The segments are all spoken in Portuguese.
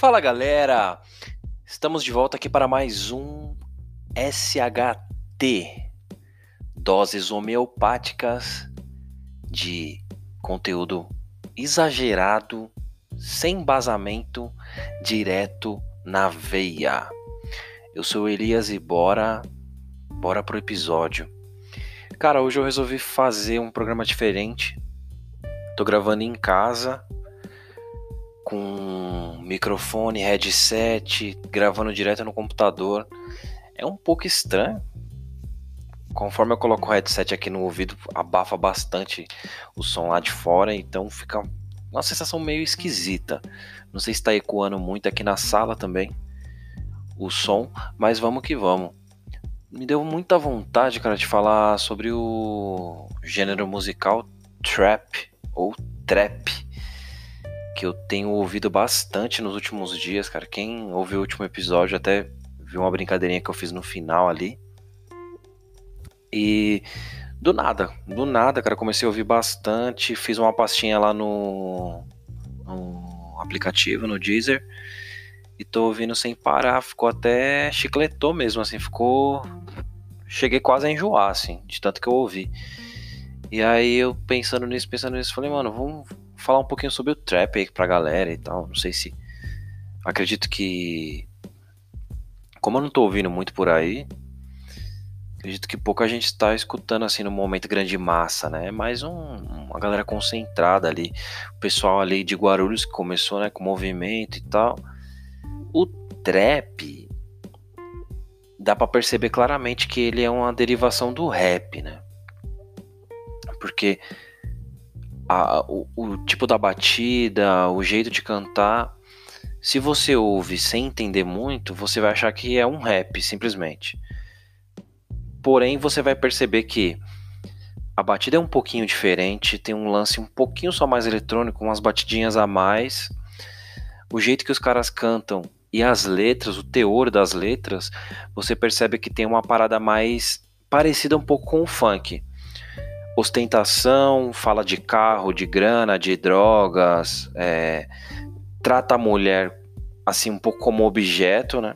Fala galera, estamos de volta aqui para mais um SHT Doses homeopáticas de conteúdo exagerado, sem embasamento, direto na veia. Eu sou Elias e bora, bora pro episódio. Cara, hoje eu resolvi fazer um programa diferente. Tô gravando em casa com microfone, headset, gravando direto no computador. É um pouco estranho. Conforme eu coloco o headset aqui no ouvido, abafa bastante o som lá de fora, então fica uma sensação meio esquisita. Não sei se está ecoando muito aqui na sala também o som, mas vamos que vamos. Me deu muita vontade, cara, de falar sobre o gênero musical trap ou trap que eu tenho ouvido bastante nos últimos dias, cara. Quem ouviu o último episódio até viu uma brincadeirinha que eu fiz no final ali. E do nada, do nada, cara, comecei a ouvir bastante. Fiz uma pastinha lá no, no aplicativo, no Deezer. E tô ouvindo sem parar. Ficou até chicletou mesmo, assim. Ficou. Cheguei quase a enjoar, assim, de tanto que eu ouvi. E aí eu pensando nisso, pensando nisso, falei, mano, vamos falar um pouquinho sobre o trap aí pra galera e tal. Não sei se. Acredito que. Como eu não tô ouvindo muito por aí, acredito que pouca gente está escutando assim no momento grande massa, né? Mais um, uma galera concentrada ali. O pessoal ali de Guarulhos que começou, né, com movimento e tal. O trap dá para perceber claramente que ele é uma derivação do rap, né? Porque a, o, o tipo da batida, o jeito de cantar, se você ouve sem entender muito, você vai achar que é um rap, simplesmente. Porém, você vai perceber que a batida é um pouquinho diferente, tem um lance um pouquinho só mais eletrônico, umas batidinhas a mais. O jeito que os caras cantam e as letras, o teor das letras, você percebe que tem uma parada mais parecida um pouco com o funk ostentação, fala de carro, de grana, de drogas, é, trata a mulher assim um pouco como objeto, né?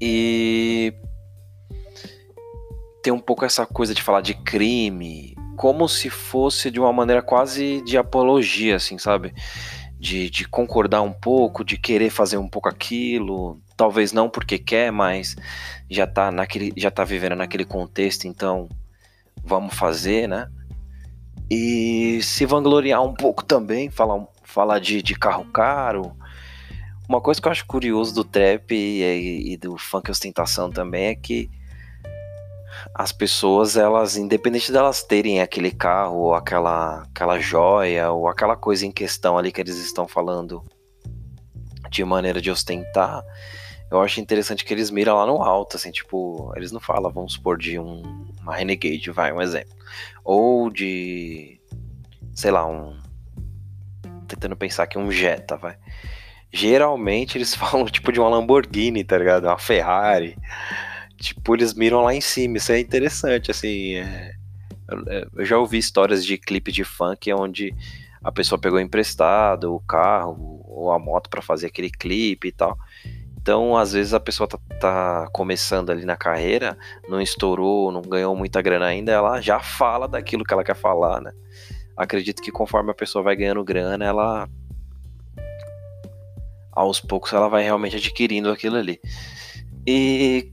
E tem um pouco essa coisa de falar de crime, como se fosse de uma maneira quase de apologia, assim, sabe? De, de concordar um pouco, de querer fazer um pouco aquilo, talvez não porque quer, mas já tá naquele, já tá vivendo naquele contexto, então vamos fazer, né? E se vangloriar um pouco também, falar, falar de, de carro caro. Uma coisa que eu acho curioso do trap e, e do funk ostentação também é que as pessoas, elas, independente delas terem aquele carro, ou aquela, aquela joia, ou aquela coisa em questão ali que eles estão falando de maneira de ostentar, eu acho interessante que eles miram lá no alto, assim, tipo, eles não falam, vamos supor, de um, uma Renegade, vai, um exemplo. Ou de, sei lá, um. Tentando pensar aqui, um Jetta, vai. Geralmente eles falam, tipo, de uma Lamborghini, tá ligado? Uma Ferrari. Tipo, eles miram lá em cima, isso é interessante, assim. É... Eu já ouvi histórias de clipe de funk onde a pessoa pegou emprestado o carro ou a moto para fazer aquele clipe e tal. Então, às vezes a pessoa tá, tá, começando ali na carreira, não estourou, não ganhou muita grana ainda, ela já fala daquilo que ela quer falar, né? Acredito que conforme a pessoa vai ganhando grana, ela aos poucos ela vai realmente adquirindo aquilo ali. E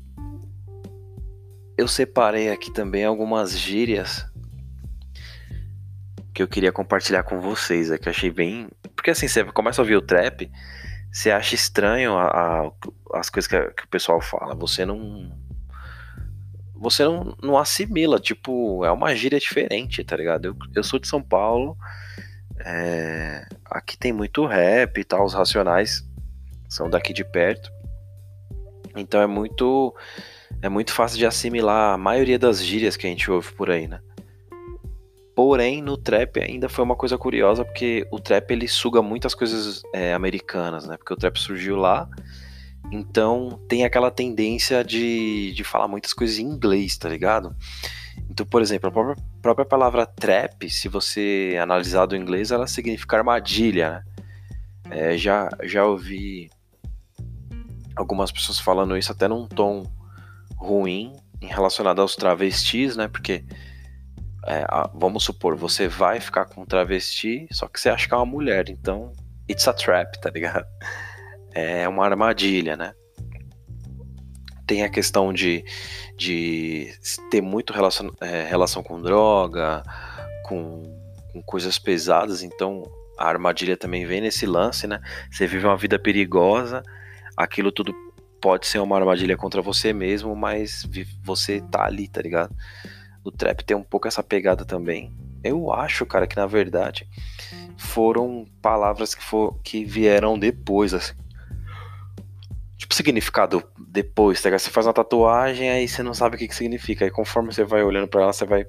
eu separei aqui também algumas gírias que eu queria compartilhar com vocês, é que eu achei bem, porque assim, você começa a ouvir o trap, você acha estranho a, a, as coisas que, que, o pessoal fala. Você não. Você não, não assimila. Tipo, é uma gíria diferente, tá ligado? Eu, eu sou de São Paulo. É, aqui tem muito rap e tal. Os racionais são daqui de perto. Então é muito. É muito fácil de assimilar a maioria das gírias que a gente ouve por aí, né? Porém, no trap ainda foi uma coisa curiosa, porque o trap ele suga muitas coisas é, americanas, né? Porque o trap surgiu lá, então tem aquela tendência de, de falar muitas coisas em inglês, tá ligado? Então, por exemplo, a própria, própria palavra trap, se você analisar do inglês, ela significa armadilha, né? É, já, já ouvi algumas pessoas falando isso até num tom ruim em relacionado aos travestis, né? Porque é, vamos supor, você vai ficar com um travesti, só que você acha que é uma mulher, então it's a trap, tá ligado? É uma armadilha, né? Tem a questão de, de ter muito relação, é, relação com droga, com, com coisas pesadas, então a armadilha também vem nesse lance, né? Você vive uma vida perigosa, aquilo tudo pode ser uma armadilha contra você mesmo, mas você tá ali, tá ligado? O trap tem um pouco essa pegada também. Eu acho, cara, que na verdade foram palavras que, for, que vieram depois, assim. Tipo, significado depois, tá? Você faz uma tatuagem, aí você não sabe o que, que significa. Aí conforme você vai olhando para ela, você vai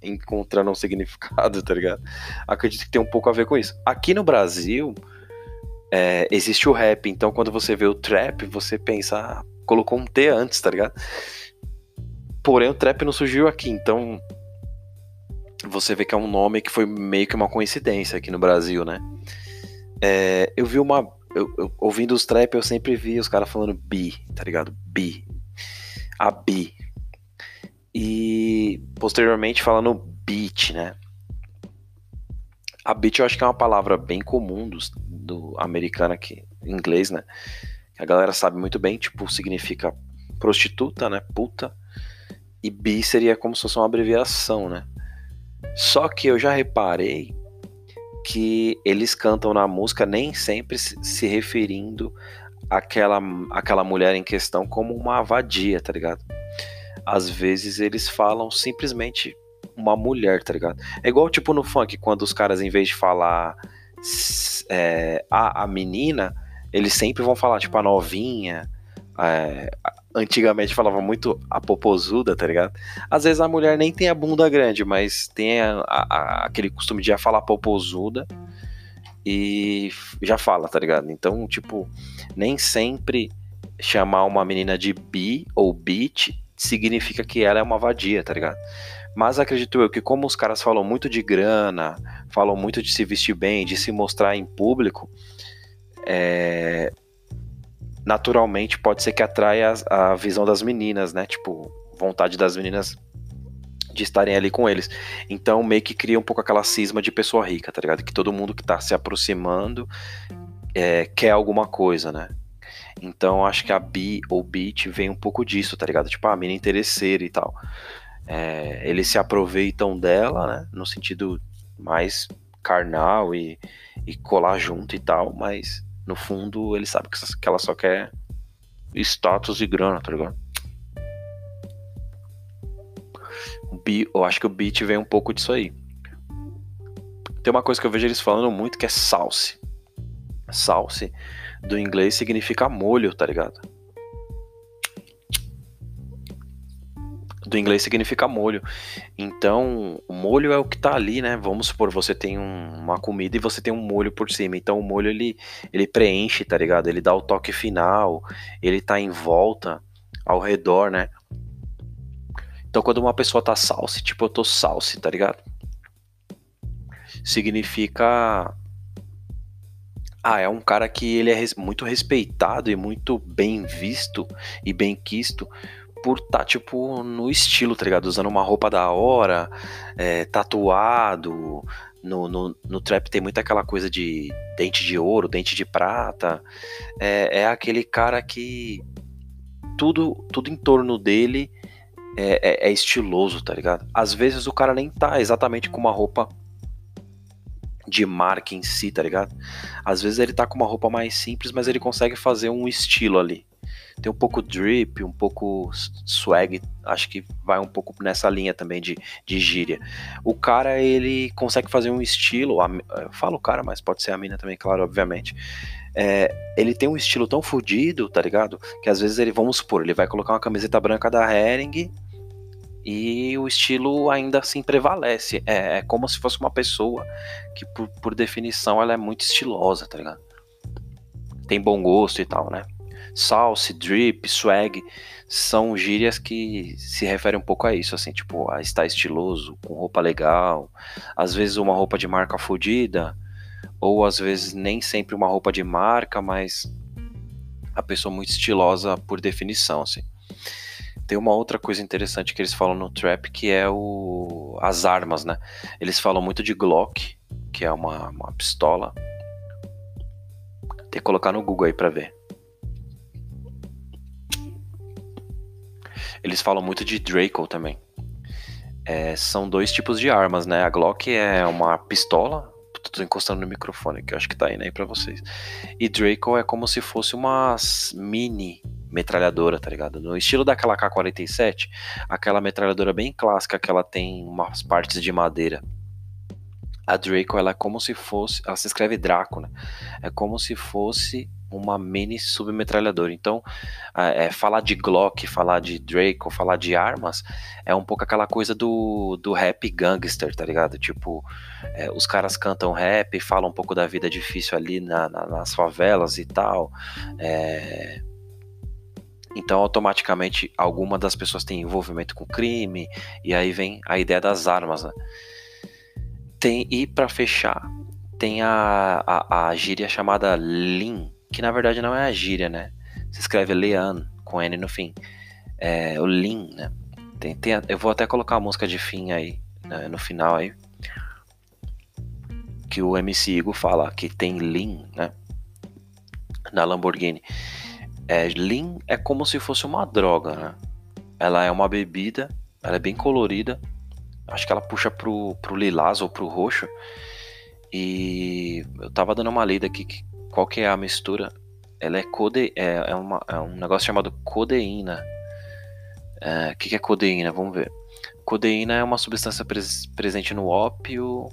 encontrando um significado, tá ligado? Acredito que tem um pouco a ver com isso. Aqui no Brasil, é, existe o rap, então quando você vê o trap, você pensa, ah, colocou um T antes, tá ligado? Porém, o trap não surgiu aqui, então você vê que é um nome que foi meio que uma coincidência aqui no Brasil, né? É, eu vi uma. Eu, eu, ouvindo os trap, eu sempre vi os caras falando bi, tá ligado? Bi. A bi. E posteriormente falando beat, né? A beat eu acho que é uma palavra bem comum do, do americano aqui, em inglês, né? A galera sabe muito bem, tipo, significa prostituta, né? Puta. E bi seria como se fosse uma abreviação, né? Só que eu já reparei que eles cantam na música nem sempre se referindo àquela, àquela mulher em questão como uma vadia, tá ligado? às vezes eles falam simplesmente uma mulher, tá ligado? É igual tipo no funk, quando os caras, em vez de falar é, a, a menina, eles sempre vão falar, tipo, a novinha. É, antigamente falava muito a popozuda, tá ligado? Às vezes a mulher nem tem a bunda grande, mas tem a, a, aquele costume de já falar popozuda e já fala, tá ligado? Então, tipo, nem sempre chamar uma menina de bi ou beat significa que ela é uma vadia, tá ligado? Mas acredito eu que como os caras falam muito de grana, falam muito de se vestir bem, de se mostrar em público, é... naturalmente pode ser que atraia a, visão das meninas, né? Tipo, vontade das meninas de estarem ali com eles. Então meio que cria um pouco aquela cisma de pessoa rica, tá ligado? Que todo mundo que tá se aproximando é, quer alguma coisa, né? Então acho que a bi ou beat vem um pouco disso, tá ligado? Tipo, a mina interesseira e tal. É, eles se aproveitam dela, né? No sentido mais carnal e, e colar junto e tal, mas no fundo ele sabe que ela só quer status e grana, tá ligado? eu acho que o beat vem um pouco disso aí. Tem uma coisa que eu vejo eles falando muito que é salse. Salse do inglês significa molho, tá ligado? Do inglês significa molho. Então, o molho é o que tá ali, né? Vamos supor, você tem um, uma comida e você tem um molho por cima. Então, o molho ele, ele preenche, tá ligado? Ele dá o toque final, ele tá em volta, ao redor, né? Então, quando uma pessoa tá salse, tipo, eu tô salse, tá ligado? Significa ah, é um cara que ele é res muito respeitado e muito bem visto e bem quisto por tá, tipo, no estilo, tá ligado? Usando uma roupa da hora, é, tatuado. No, no, no, trap tem muita aquela coisa de dente de ouro, dente de prata. É, é aquele cara que tudo, tudo em torno dele é, é, é estiloso, tá ligado? Às vezes o cara nem tá exatamente com uma roupa de marca em si, tá ligado? Às vezes ele tá com uma roupa mais simples, mas ele consegue fazer um estilo ali. Tem um pouco drip, um pouco swag, acho que vai um pouco nessa linha também de, de gíria. O cara, ele consegue fazer um estilo, eu falo cara, mas pode ser a mina também, claro, obviamente. É, ele tem um estilo tão fodido, tá ligado? Que às vezes ele, vamos supor, ele vai colocar uma camiseta branca da Hering e o estilo ainda assim prevalece. É, é como se fosse uma pessoa que, por, por, definição, ela é muito estilosa, tá ligado? Tem bom gosto e tal, né? Salse, drip, swag são gírias que se referem um pouco a isso, assim, tipo, a estar estiloso, com roupa legal, às vezes uma roupa de marca fodida, ou às vezes nem sempre uma roupa de marca, mas a pessoa muito estilosa por definição, assim. Tem uma outra coisa interessante que eles falam no trap que é o as armas, né? Eles falam muito de Glock, que é uma, uma pistola. Tem que colocar no Google aí para ver. Eles falam muito de Draco também. É, são dois tipos de armas, né? A Glock é uma pistola. Tô encostando no microfone que eu acho que tá indo aí pra vocês. E Draco é como se fosse uma mini metralhadora, tá ligado? No estilo daquela K-47, aquela metralhadora bem clássica que ela tem umas partes de madeira. A Draco, ela é como se fosse. Ela se escreve Draco, né? É como se fosse uma mini submetralhadora. Então, é, falar de Glock, falar de Draco, falar de armas, é um pouco aquela coisa do, do rap gangster, tá ligado? Tipo, é, os caras cantam rap, falam um pouco da vida difícil ali na, na, nas favelas e tal. É, então, automaticamente, alguma das pessoas tem envolvimento com crime, e aí vem a ideia das armas, né? Tem, e para fechar, tem a, a, a gíria chamada Lean, que na verdade não é a gíria, né? Se escreve Lean, com N no fim. É, o Lean, né? Tem, tem, eu vou até colocar a música de fim aí, né, no final aí. Que o MC Igor fala que tem Lean, né? Na Lamborghini. É, Lean é como se fosse uma droga, né? Ela é uma bebida, ela é bem colorida. Acho que ela puxa pro, pro lilás ou pro roxo. E eu tava dando uma lida aqui, que, qual que é a mistura? Ela é, code, é, é, uma, é um negócio chamado codeína. O é, que, que é codeína? Vamos ver. Codeína é uma substância pres, presente no ópio,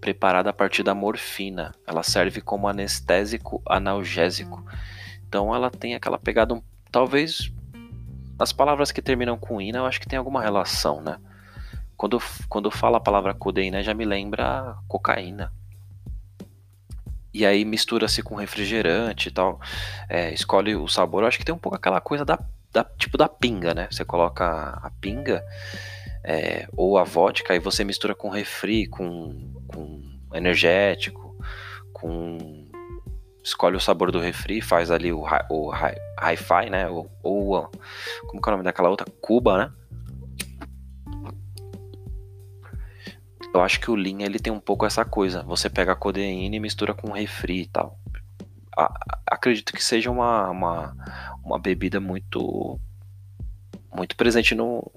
preparada a partir da morfina. Ela serve como anestésico analgésico. Então ela tem aquela pegada, talvez as palavras que terminam com ina, eu acho que tem alguma relação, né? Quando, quando fala a palavra codeína, já me lembra cocaína. E aí mistura-se com refrigerante e tal. É, escolhe o sabor. Eu acho que tem um pouco aquela coisa da, da tipo da pinga, né? Você coloca a pinga é, ou a vodka e você mistura com refri, com, com energético, com escolhe o sabor do refri, faz ali o, o hi-fi, né? Ou, ou, como é o nome daquela outra? Cuba, né? Eu acho que o Lean ele tem um pouco essa coisa. Você pega a codeína e mistura com refri e tal. acredito que seja uma, uma, uma bebida muito muito presente no,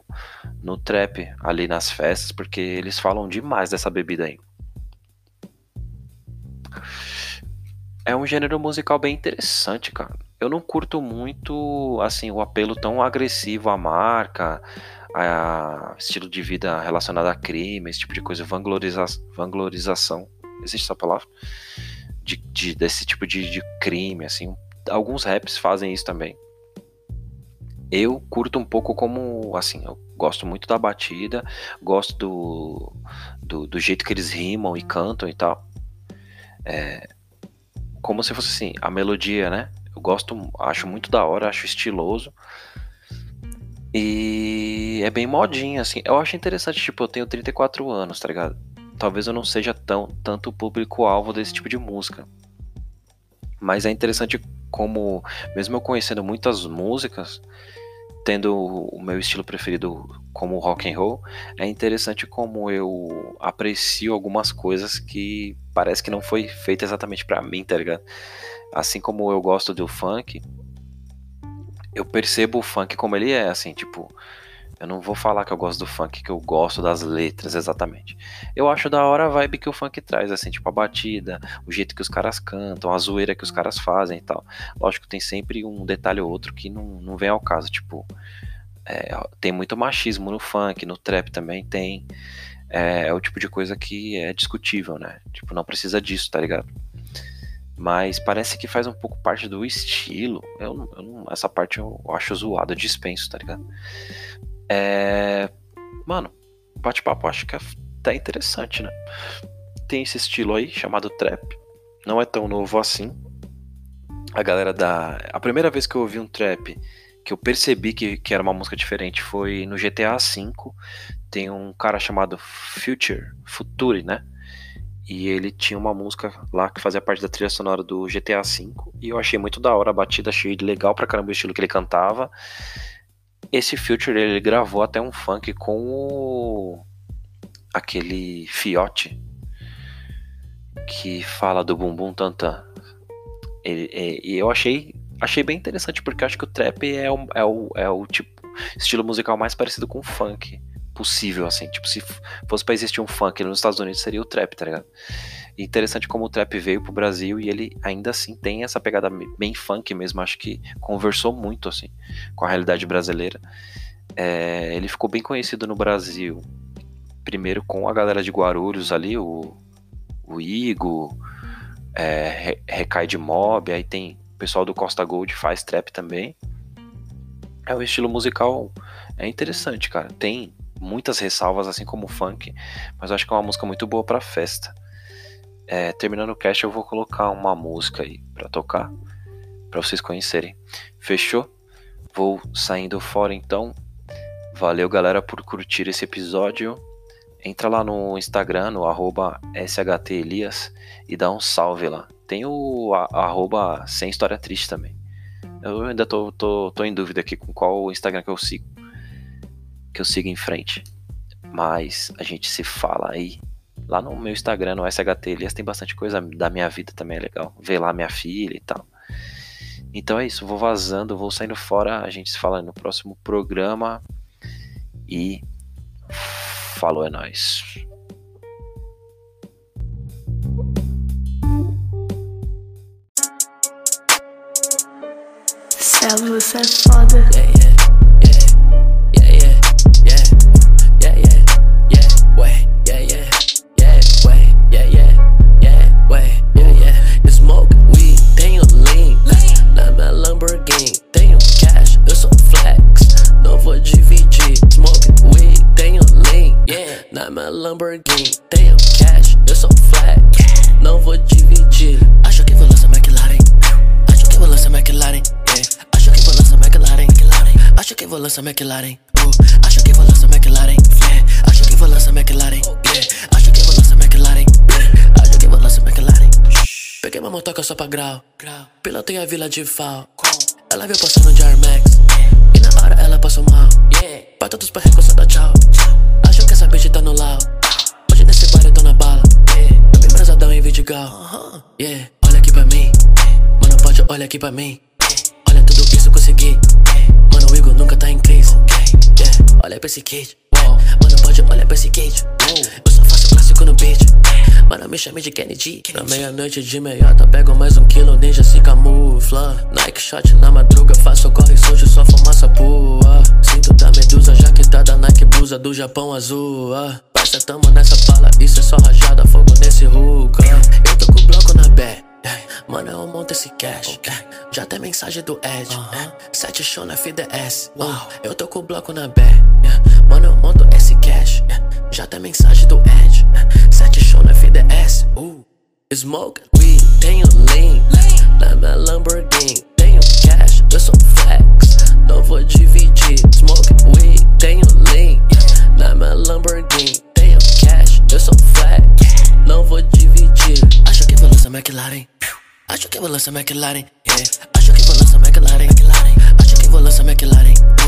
no trap ali nas festas, porque eles falam demais dessa bebida aí. é um gênero musical bem interessante, cara. Eu não curto muito, assim, o apelo tão agressivo à marca, a estilo de vida relacionado a crime, esse tipo de coisa, vangloriza vanglorização, existe essa palavra? De, de desse tipo de, de crime, assim. Alguns raps fazem isso também. Eu curto um pouco como, assim, eu gosto muito da batida, gosto do, do, do jeito que eles rimam e cantam e tal. É, como se fosse assim, a melodia, né? Eu gosto, acho muito da hora, acho estiloso. E é bem modinho, assim. Eu acho interessante, tipo, eu tenho 34 anos, tá ligado? Talvez eu não seja tão tanto público-alvo desse tipo de música. Mas é interessante como, mesmo eu conhecendo muitas músicas, tendo o meu estilo preferido como rock and roll, é interessante como eu aprecio algumas coisas que parece que não foi feita exatamente para mim, tá ligado? Assim como eu gosto do funk, eu percebo o funk como ele é, assim, tipo, eu não vou falar que eu gosto do funk, que eu gosto das letras exatamente. Eu acho da hora a vibe que o funk traz, assim, tipo a batida, o jeito que os caras cantam, a zoeira que os caras fazem e tal. Lógico, tem sempre um detalhe ou outro que não, não vem ao caso, tipo, é, tem muito machismo no funk, no trap também tem. É, é o tipo de coisa que é discutível, né? Tipo, não precisa disso, tá ligado? Mas parece que faz um pouco parte do estilo. Eu, eu essa parte eu acho zoada, dispenso, tá ligado? É... Mano, bate-papo acho que é até interessante, né? Tem esse estilo aí chamado trap. Não é tão novo assim. A galera da. A primeira vez que eu ouvi um trap que eu percebi que, que era uma música diferente foi no GTA V. Tem um cara chamado Future, Future, né? E ele tinha uma música lá que fazia parte da trilha sonora do GTA V. E eu achei muito da hora a batida, achei legal pra caramba o estilo que ele cantava. Esse Future ele gravou até um funk com o... aquele Fiote que fala do bumbum tantan. E eu achei, achei bem interessante porque acho que o trap é o, é o, é o tipo estilo musical mais parecido com o funk possível, assim. Tipo, se fosse pra existir um funk nos Estados Unidos, seria o trap, tá ligado? Interessante como o trap veio pro Brasil e ele ainda assim tem essa pegada bem funk mesmo. Acho que conversou muito, assim, com a realidade brasileira. É, ele ficou bem conhecido no Brasil, primeiro com a galera de Guarulhos ali, o, o Igo, é, Recai de Mob, aí tem o pessoal do Costa Gold faz trap também. É um estilo musical é interessante, cara. Tem muitas ressalvas, assim como o funk, mas eu acho que é uma música muito boa pra festa. É, terminando o cast, eu vou colocar uma música aí pra tocar, pra vocês conhecerem. Fechou? Vou saindo fora então. Valeu, galera, por curtir esse episódio. Entra lá no Instagram, no SHTElias e dá um salve lá. Tem o arroba sem história triste também. Eu ainda tô, tô, tô em dúvida aqui com qual Instagram que eu sigo que eu siga em frente. Mas a gente se fala aí. Lá no meu Instagram, no SHT Elias, tem bastante coisa da minha vida também, é legal. Ver lá minha filha e tal. Então é isso, vou vazando, vou saindo fora. A gente se fala no próximo programa. E falou, é nóis. Céu, você é foda. Yeah, yeah. Lamborghini, tenho cash, eu sou flat, não vou dividir. Acho que vou lançar McLaren, acho que vou lançar McLaren. Acho que vou lançar McLaren, acho que vou lançar McLaren, uh. Acho que vou lançar McLaren. Acho que vou lançar McLaren. Acho que vou lançar McLaren. Acho que vou lançar McLaren. Peguei uma motoca só pra grau, pilotei a vila de Fal. Ela veio passando de Air Max, e na hora ela passou mal. Pra todos pra da tchau. No lau. Hoje nesse bar eu tô na bala. Yeah. Tô bem brasadão em Vidigal. Yeah, olha aqui pra mim. Mano, pode, olha aqui pra mim. Olha tudo isso consegui. Mano, o Igor nunca tá em crise. Yeah, olha pra esse kid. Mano, pode, olha pra esse kid. Eu só faço clássico no beat. Mano, me chame de Kennedy. Na meia-noite de meiota, pego mais um quilo, ninja se camufla. Nike shot na madruga, Japão azul. Parça, tamo nessa bala, isso é só rajada, fogo nesse hookah. Eu tô com o bloco na bé. Mano, eu monto esse cash. Já tem mensagem do Ed. Sete show na FDS. Uh, eu tô com o bloco na bé. Mano, eu monto esse cash. Já tem mensagem do Ed. Sete show na FDS. Uh, smoke, weed, tenho lean. Na minha Lamborghini, tenho cash. Eu sou flex. Não vou dividir. Smoke, weed, tenho lean. Acho que vou lançar McLaren. Yeah. Acho que vou lançar McLaren. Acho que vou lançar McLaren. Uh. Acho que vou lançar McLaren. Yeah.